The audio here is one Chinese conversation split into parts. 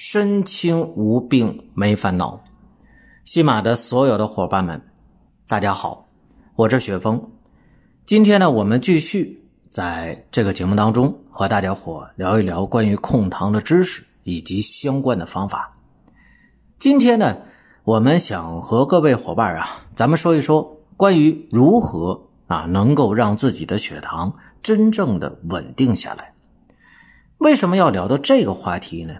身轻无病没烦恼，西马的所有的伙伴们，大家好，我是雪峰。今天呢，我们继续在这个节目当中和大家伙聊一聊关于控糖的知识以及相关的方法。今天呢，我们想和各位伙伴啊，咱们说一说关于如何啊能够让自己的血糖真正的稳定下来。为什么要聊到这个话题呢？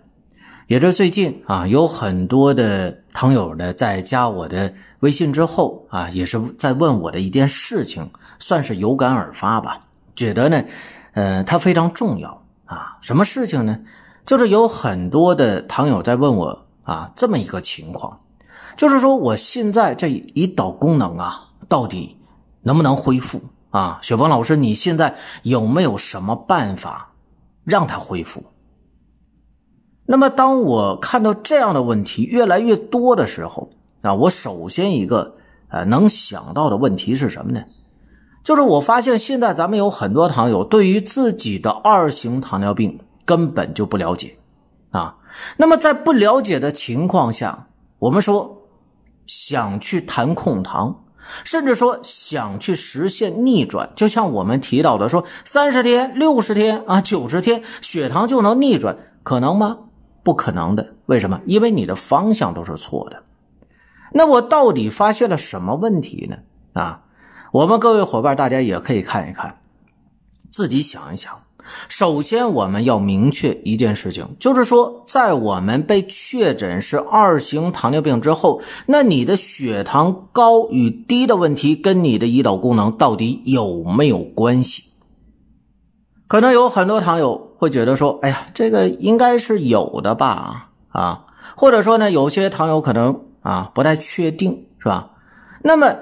也是最近啊，有很多的朋友呢，在加我的微信之后啊，也是在问我的一件事情，算是有感而发吧。觉得呢，呃，它非常重要啊。什么事情呢？就是有很多的糖友在问我啊，这么一个情况，就是说我现在这胰岛功能啊，到底能不能恢复啊？雪峰老师，你现在有没有什么办法让它恢复？那么，当我看到这样的问题越来越多的时候，啊，我首先一个呃能想到的问题是什么呢？就是我发现现在咱们有很多糖友对于自己的二型糖尿病根本就不了解，啊，那么在不了解的情况下，我们说想去谈控糖，甚至说想去实现逆转，就像我们提到的说三十天、六十天啊、九十天血糖就能逆转，可能吗？不可能的，为什么？因为你的方向都是错的。那我到底发现了什么问题呢？啊，我们各位伙伴，大家也可以看一看，自己想一想。首先，我们要明确一件事情，就是说，在我们被确诊是二型糖尿病之后，那你的血糖高与低的问题，跟你的胰岛功能到底有没有关系？可能有很多糖友会觉得说：“哎呀，这个应该是有的吧？啊，或者说呢，有些糖友可能啊不太确定，是吧？那么，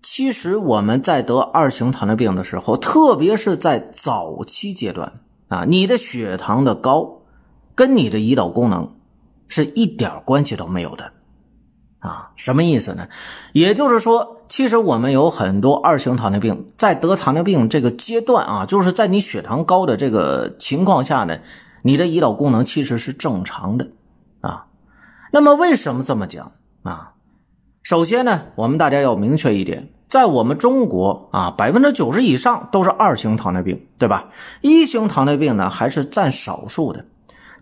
其实我们在得二型糖尿病的时候，特别是在早期阶段啊，你的血糖的高跟你的胰岛功能是一点关系都没有的。”啊，什么意思呢？也就是说，其实我们有很多二型糖尿病，在得糖尿病这个阶段啊，就是在你血糖高的这个情况下呢，你的胰岛功能其实是正常的啊。那么为什么这么讲啊？首先呢，我们大家要明确一点，在我们中国啊，百分之九十以上都是二型糖尿病，对吧？一型糖尿病呢，还是占少数的。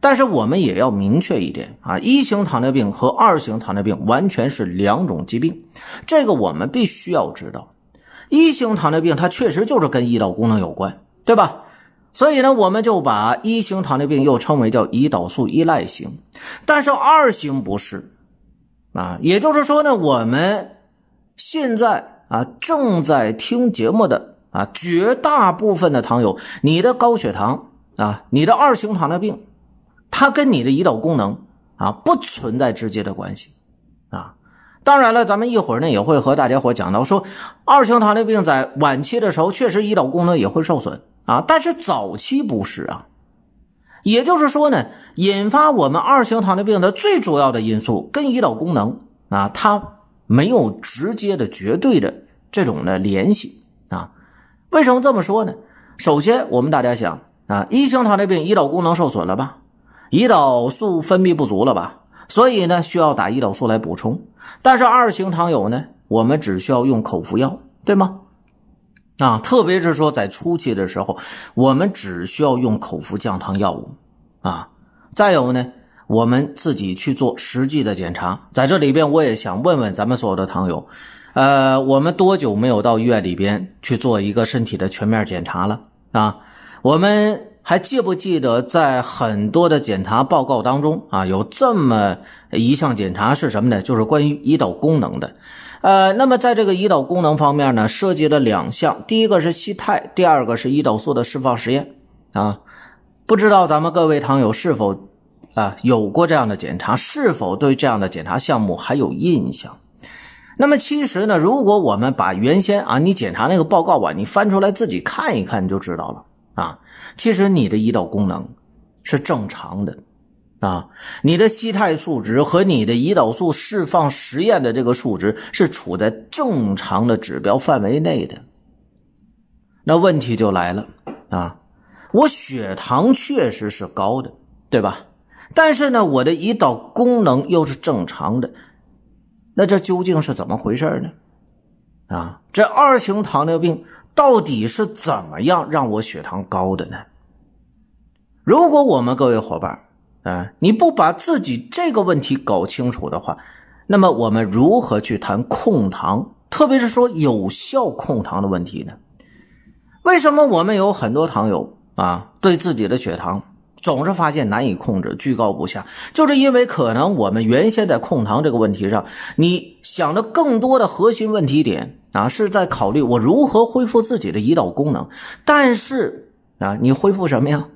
但是我们也要明确一点啊，一型糖尿病和二型糖尿病完全是两种疾病，这个我们必须要知道。一型糖尿病它确实就是跟胰岛功能有关，对吧？所以呢，我们就把一型糖尿病又称为叫胰岛素依赖型。但是二型不是啊，也就是说呢，我们现在啊正在听节目的啊绝大部分的糖友，你的高血糖啊，你的二型糖尿病。它跟你的胰岛功能啊不存在直接的关系啊，当然了，咱们一会儿呢也会和大家伙讲到说，二型糖尿病在晚期的时候确实胰岛功能也会受损啊，但是早期不是啊，也就是说呢，引发我们二型糖尿病的最主要的因素跟胰岛功能啊它没有直接的绝对的这种的联系啊，为什么这么说呢？首先我们大家想啊，一型糖尿病胰岛功能受损了吧？胰岛素分泌不足了吧？所以呢，需要打胰岛素来补充。但是二型糖友呢，我们只需要用口服药，对吗？啊，特别是说在初期的时候，我们只需要用口服降糖药物啊。再有呢，我们自己去做实际的检查。在这里边，我也想问问咱们所有的糖友，呃，我们多久没有到医院里边去做一个身体的全面检查了啊？我们。还记不记得，在很多的检查报告当中啊，有这么一项检查是什么呢？就是关于胰岛功能的。呃，那么在这个胰岛功能方面呢，涉及了两项，第一个是西肽，第二个是胰岛素的释放实验啊。不知道咱们各位糖友是否啊有过这样的检查？是否对这样的检查项目还有印象？那么其实呢，如果我们把原先啊你检查那个报告啊，你翻出来自己看一看，你就知道了啊。其实你的胰岛功能是正常的啊，你的西肽数值和你的胰岛素释放实验的这个数值是处在正常的指标范围内的。那问题就来了啊，我血糖确实是高的，对吧？但是呢，我的胰岛功能又是正常的。那这究竟是怎么回事呢？啊，这二型糖尿病到底是怎么样让我血糖高的呢？如果我们各位伙伴啊，你不把自己这个问题搞清楚的话，那么我们如何去谈控糖，特别是说有效控糖的问题呢？为什么我们有很多糖友啊，对自己的血糖？总是发现难以控制，居高不下，就是因为可能我们原先在控糖这个问题上，你想的更多的核心问题点啊，是在考虑我如何恢复自己的胰岛功能。但是啊，你恢复什么呀？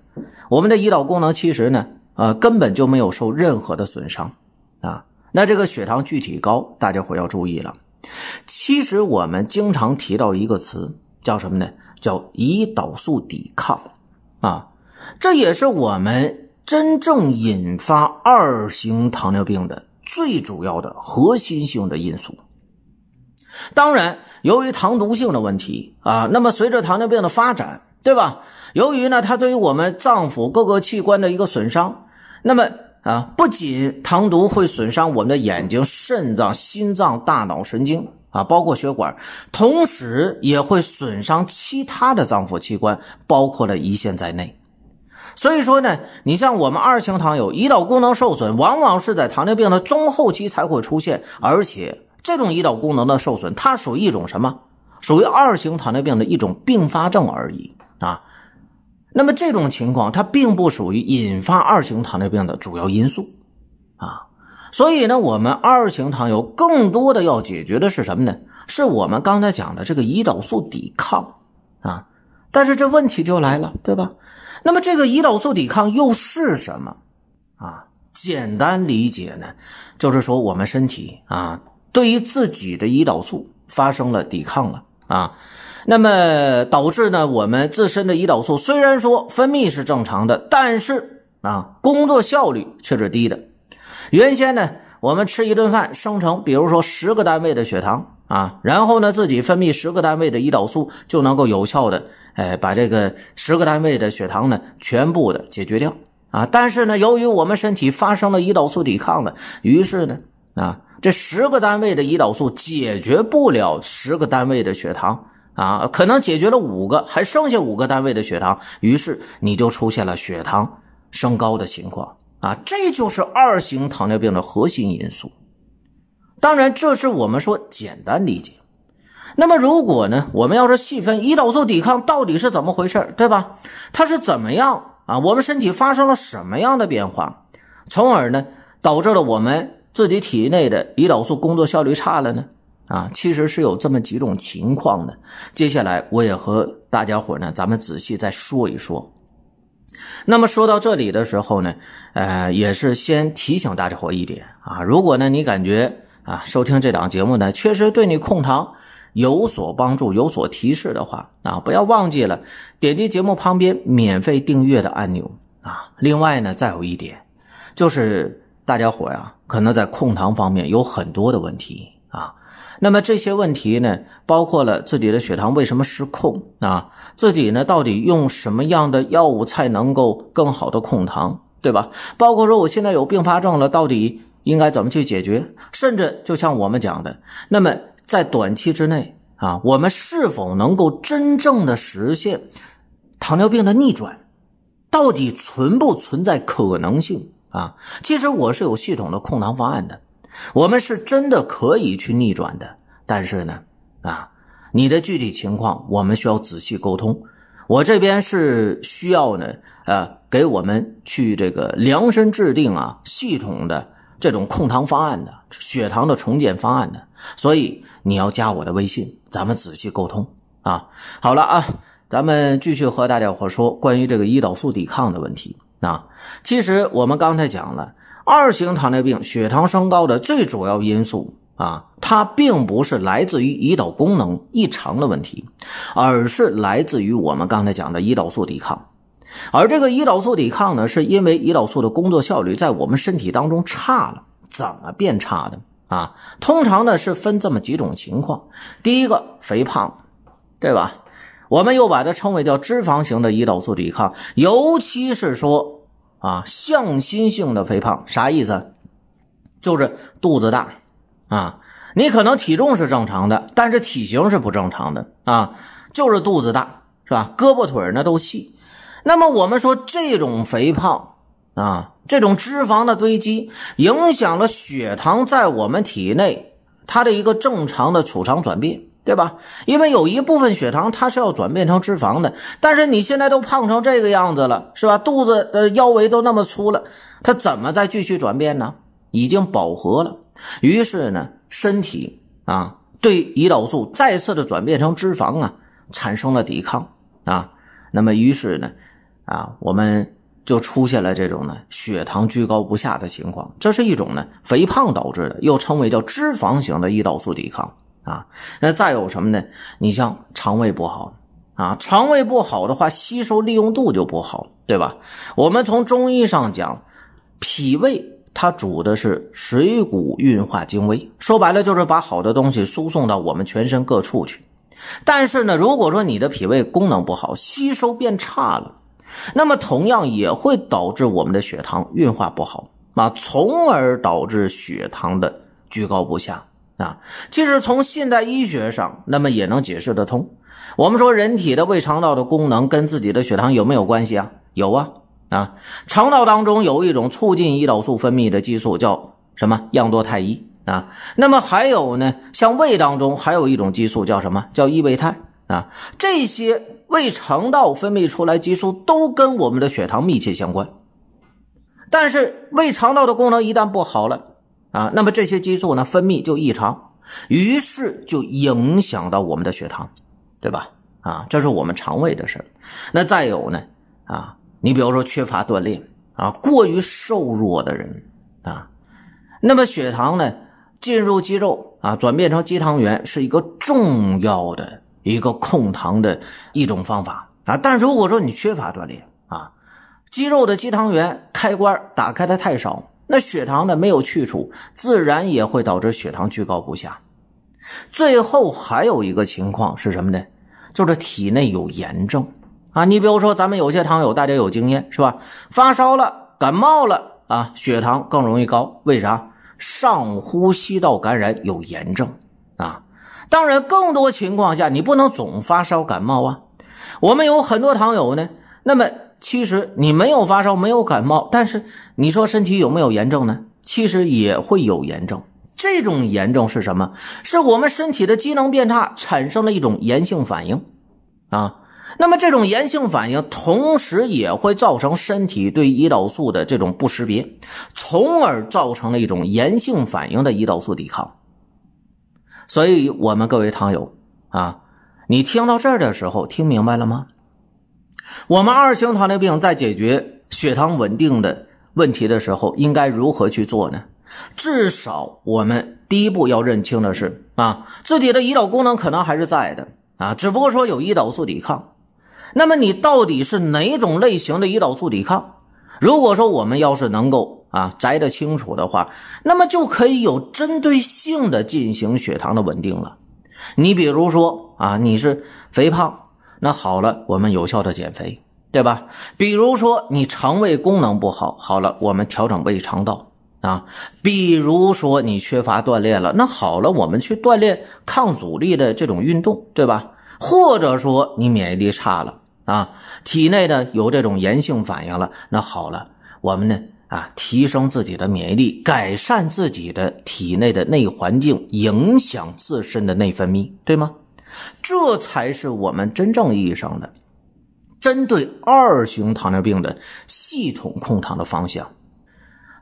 我们的胰岛功能其实呢，呃，根本就没有受任何的损伤啊。那这个血糖具体高，大家伙要注意了。其实我们经常提到一个词，叫什么呢？叫胰岛素抵抗啊。这也是我们真正引发二型糖尿病的最主要的核心性的因素。当然，由于糖毒性的问题啊，那么随着糖尿病的发展，对吧？由于呢，它对于我们脏腑各个器官的一个损伤，那么啊，不仅糖毒会损伤我们的眼睛、肾脏、心脏、大脑、神经啊，包括血管，同时也会损伤其他的脏腑器官，包括了胰腺在内。所以说呢，你像我们二型糖友，胰岛功能受损，往往是在糖尿病的中后期才会出现，而且这种胰岛功能的受损，它属于一种什么？属于二型糖尿病的一种并发症而已啊。那么这种情况，它并不属于引发二型糖尿病的主要因素啊。所以呢，我们二型糖友更多的要解决的是什么呢？是我们刚才讲的这个胰岛素抵抗啊。但是这问题就来了，对吧？那么这个胰岛素抵抗又是什么啊？简单理解呢，就是说我们身体啊，对于自己的胰岛素发生了抵抗了啊，那么导致呢，我们自身的胰岛素虽然说分泌是正常的，但是啊，工作效率却是低的。原先呢，我们吃一顿饭生成，比如说十个单位的血糖啊，然后呢，自己分泌十个单位的胰岛素就能够有效的。哎，把这个十个单位的血糖呢，全部的解决掉啊！但是呢，由于我们身体发生了胰岛素抵抗了，于是呢，啊，这十个单位的胰岛素解决不了十个单位的血糖啊，可能解决了五个，还剩下五个单位的血糖，于是你就出现了血糖升高的情况啊！这就是二型糖尿病的核心因素。当然，这是我们说简单理解。那么，如果呢，我们要是细分胰岛素抵抗到底是怎么回事对吧？它是怎么样啊？我们身体发生了什么样的变化，从而呢，导致了我们自己体内的胰岛素工作效率差了呢？啊，其实是有这么几种情况的。接下来，我也和大家伙呢，咱们仔细再说一说。那么说到这里的时候呢，呃，也是先提醒大家伙一点啊，如果呢，你感觉啊，收听这档节目呢，确实对你控糖。有所帮助、有所提示的话啊，不要忘记了点击节目旁边免费订阅的按钮啊。另外呢，再有一点，就是大家伙呀，可能在控糖方面有很多的问题啊。那么这些问题呢，包括了自己的血糖为什么失控啊，自己呢到底用什么样的药物才能够更好的控糖，对吧？包括说我现在有并发症了，到底应该怎么去解决？甚至就像我们讲的，那么。在短期之内啊，我们是否能够真正的实现糖尿病的逆转？到底存不存在可能性啊？其实我是有系统的控糖方案的，我们是真的可以去逆转的。但是呢，啊，你的具体情况我们需要仔细沟通。我这边是需要呢，呃，给我们去这个量身制定啊，系统的这种控糖方案的血糖的重建方案的，所以。你要加我的微信，咱们仔细沟通啊。好了啊，咱们继续和大家伙说关于这个胰岛素抵抗的问题啊。其实我们刚才讲了，二型糖尿病血糖升高的最主要因素啊，它并不是来自于胰岛功能异常的问题，而是来自于我们刚才讲的胰岛素抵抗。而这个胰岛素抵抗呢，是因为胰岛素的工作效率在我们身体当中差了，怎么变差的啊？通常呢是分这么几种情况，第一个肥胖，对吧？我们又把它称为叫脂肪型的胰岛素抵抗，尤其是说啊向心性的肥胖，啥意思？就是肚子大啊，你可能体重是正常的，但是体型是不正常的啊，就是肚子大是吧？胳膊腿呢都细。那么我们说这种肥胖啊，这种脂肪的堆积，影响了血糖在我们体内它的一个正常的储藏转变，对吧？因为有一部分血糖它是要转变成脂肪的，但是你现在都胖成这个样子了，是吧？肚子的腰围都那么粗了，它怎么再继续转变呢？已经饱和了，于是呢，身体啊对胰岛素再次的转变成脂肪啊产生了抵抗啊，那么于是呢。啊，我们就出现了这种呢血糖居高不下的情况，这是一种呢肥胖导致的，又称为叫脂肪型的胰岛素抵抗啊。那再有什么呢？你像肠胃不好啊，肠胃不好的话，吸收利用度就不好，对吧？我们从中医上讲，脾胃它主的是水谷运化精微，说白了就是把好的东西输送到我们全身各处去。但是呢，如果说你的脾胃功能不好，吸收变差了。那么同样也会导致我们的血糖运化不好啊，从而导致血糖的居高不下啊。其实从现代医学上，那么也能解释得通。我们说人体的胃肠道的功能跟自己的血糖有没有关系啊？有啊啊！肠道当中有一种促进胰岛素分泌的激素，叫什么？样多肽一啊。那么还有呢，像胃当中还有一种激素叫什么？叫异胃肽啊。这些。胃肠道分泌出来激素都跟我们的血糖密切相关，但是胃肠道的功能一旦不好了啊，那么这些激素呢分泌就异常，于是就影响到我们的血糖，对吧？啊，这是我们肠胃的事那再有呢啊，你比如说缺乏锻炼啊，过于瘦弱的人啊，那么血糖呢进入肌肉啊，转变成肌糖原是一个重要的。一个控糖的一种方法啊，但如果说你缺乏锻炼啊，肌肉的肌糖原开关打开的太少，那血糖呢没有去除，自然也会导致血糖居高不下。最后还有一个情况是什么呢？就是体内有炎症啊。你比如说咱们有些糖友，大家有经验是吧？发烧了、感冒了啊，血糖更容易高，为啥？上呼吸道感染有炎症啊。当然，更多情况下你不能总发烧感冒啊。我们有很多糖友呢，那么其实你没有发烧，没有感冒，但是你说身体有没有炎症呢？其实也会有炎症。这种炎症是什么？是我们身体的机能变差，产生了一种炎性反应啊。那么这种炎性反应，同时也会造成身体对胰岛素的这种不识别，从而造成了一种炎性反应的胰岛素抵抗。所以，我们各位糖友啊，你听到这儿的时候，听明白了吗？我们二型糖尿病在解决血糖稳定的问题的时候，应该如何去做呢？至少，我们第一步要认清的是啊，自己的胰岛功能可能还是在的啊，只不过说有胰岛素抵抗。那么，你到底是哪种类型的胰岛素抵抗？如果说我们要是能够。啊，摘得清楚的话，那么就可以有针对性的进行血糖的稳定了。你比如说啊，你是肥胖，那好了，我们有效的减肥，对吧？比如说你肠胃功能不好，好了，我们调整胃肠道啊。比如说你缺乏锻炼了，那好了，我们去锻炼抗阻力的这种运动，对吧？或者说你免疫力差了啊，体内呢有这种炎性反应了，那好了，我们呢？啊，提升自己的免疫力，改善自己的体内的内环境，影响自身的内分泌，对吗？这才是我们真正意义上的针对二型糖尿病的系统控糖的方向。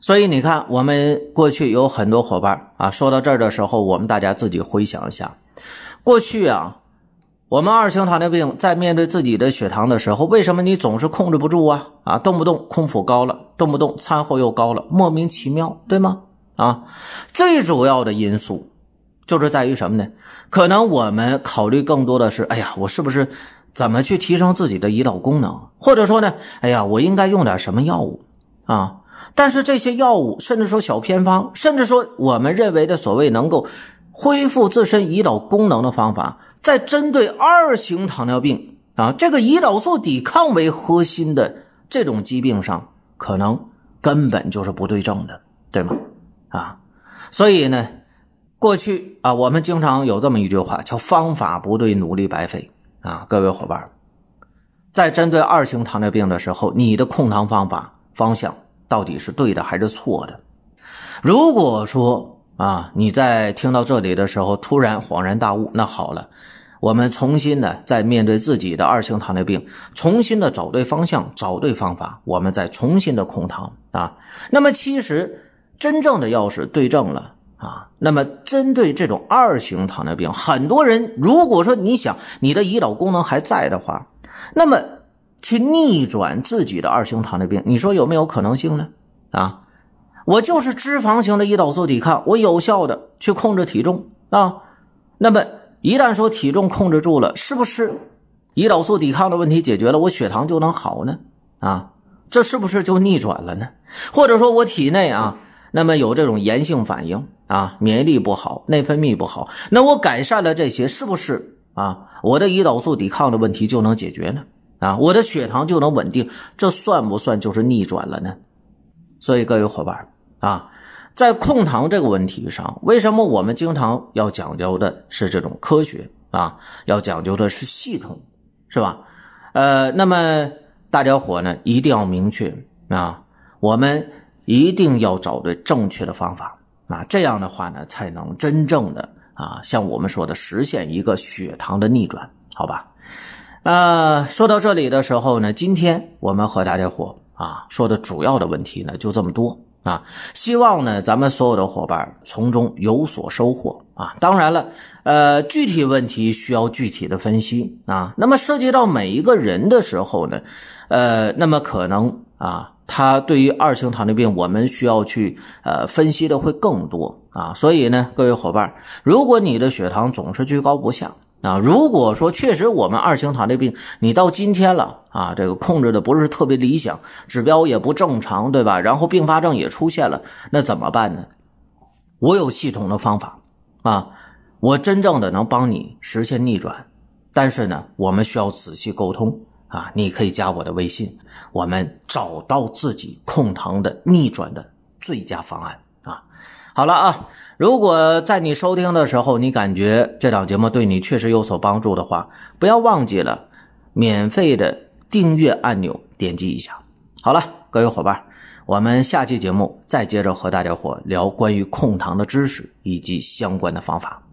所以你看，我们过去有很多伙伴啊，说到这儿的时候，我们大家自己回想一下，过去啊，我们二型糖尿病在面对自己的血糖的时候，为什么你总是控制不住啊？啊，动不动空腹高了，动不动餐后又高了，莫名其妙，对吗？啊，最主要的因素就是在于什么呢？可能我们考虑更多的是，哎呀，我是不是怎么去提升自己的胰岛功能？或者说呢，哎呀，我应该用点什么药物啊？但是这些药物，甚至说小偏方，甚至说我们认为的所谓能够。恢复自身胰岛功能的方法，在针对二型糖尿病啊这个胰岛素抵抗为核心的这种疾病上，可能根本就是不对症的，对吗？啊，所以呢，过去啊，我们经常有这么一句话，叫“方法不对，努力白费”啊。各位伙伴，在针对二型糖尿病的时候，你的控糖方法方向到底是对的还是错的？如果说，啊，你在听到这里的时候突然恍然大悟，那好了，我们重新的在面对自己的二型糖尿病，重新的找对方向，找对方法，我们再重新的控糖啊。那么其实真正的要是对症了啊，那么针对这种二型糖尿病，很多人如果说你想你的胰岛功能还在的话，那么去逆转自己的二型糖尿病，你说有没有可能性呢？啊？我就是脂肪型的胰岛素抵抗，我有效的去控制体重啊。那么一旦说体重控制住了，是不是胰岛素抵抗的问题解决了，我血糖就能好呢？啊，这是不是就逆转了呢？或者说我体内啊，那么有这种炎性反应啊，免疫力不好，内分泌不好，那我改善了这些，是不是啊，我的胰岛素抵抗的问题就能解决呢？啊，我的血糖就能稳定，这算不算就是逆转了呢？所以各位伙伴。啊，在控糖这个问题上，为什么我们经常要讲究的是这种科学啊？要讲究的是系统，是吧？呃，那么大家伙呢一定要明确啊，我们一定要找对正确的方法啊，这样的话呢，才能真正的啊，像我们说的实现一个血糖的逆转，好吧？呃，说到这里的时候呢，今天我们和大家伙啊说的主要的问题呢就这么多。啊，希望呢，咱们所有的伙伴从中有所收获啊！当然了，呃，具体问题需要具体的分析啊。那么涉及到每一个人的时候呢，呃，那么可能啊，他对于二型糖尿病，我们需要去呃分析的会更多啊。所以呢，各位伙伴，如果你的血糖总是居高不下，啊，如果说确实我们二型糖尿病，你到今天了啊，这个控制的不是特别理想，指标也不正常，对吧？然后并发症也出现了，那怎么办呢？我有系统的方法啊，我真正的能帮你实现逆转，但是呢，我们需要仔细沟通啊。你可以加我的微信，我们找到自己控糖的逆转的最佳方案啊。好了啊。如果在你收听的时候，你感觉这档节目对你确实有所帮助的话，不要忘记了免费的订阅按钮，点击一下。好了，各位伙伴，我们下期节目再接着和大家伙聊关于控糖的知识以及相关的方法。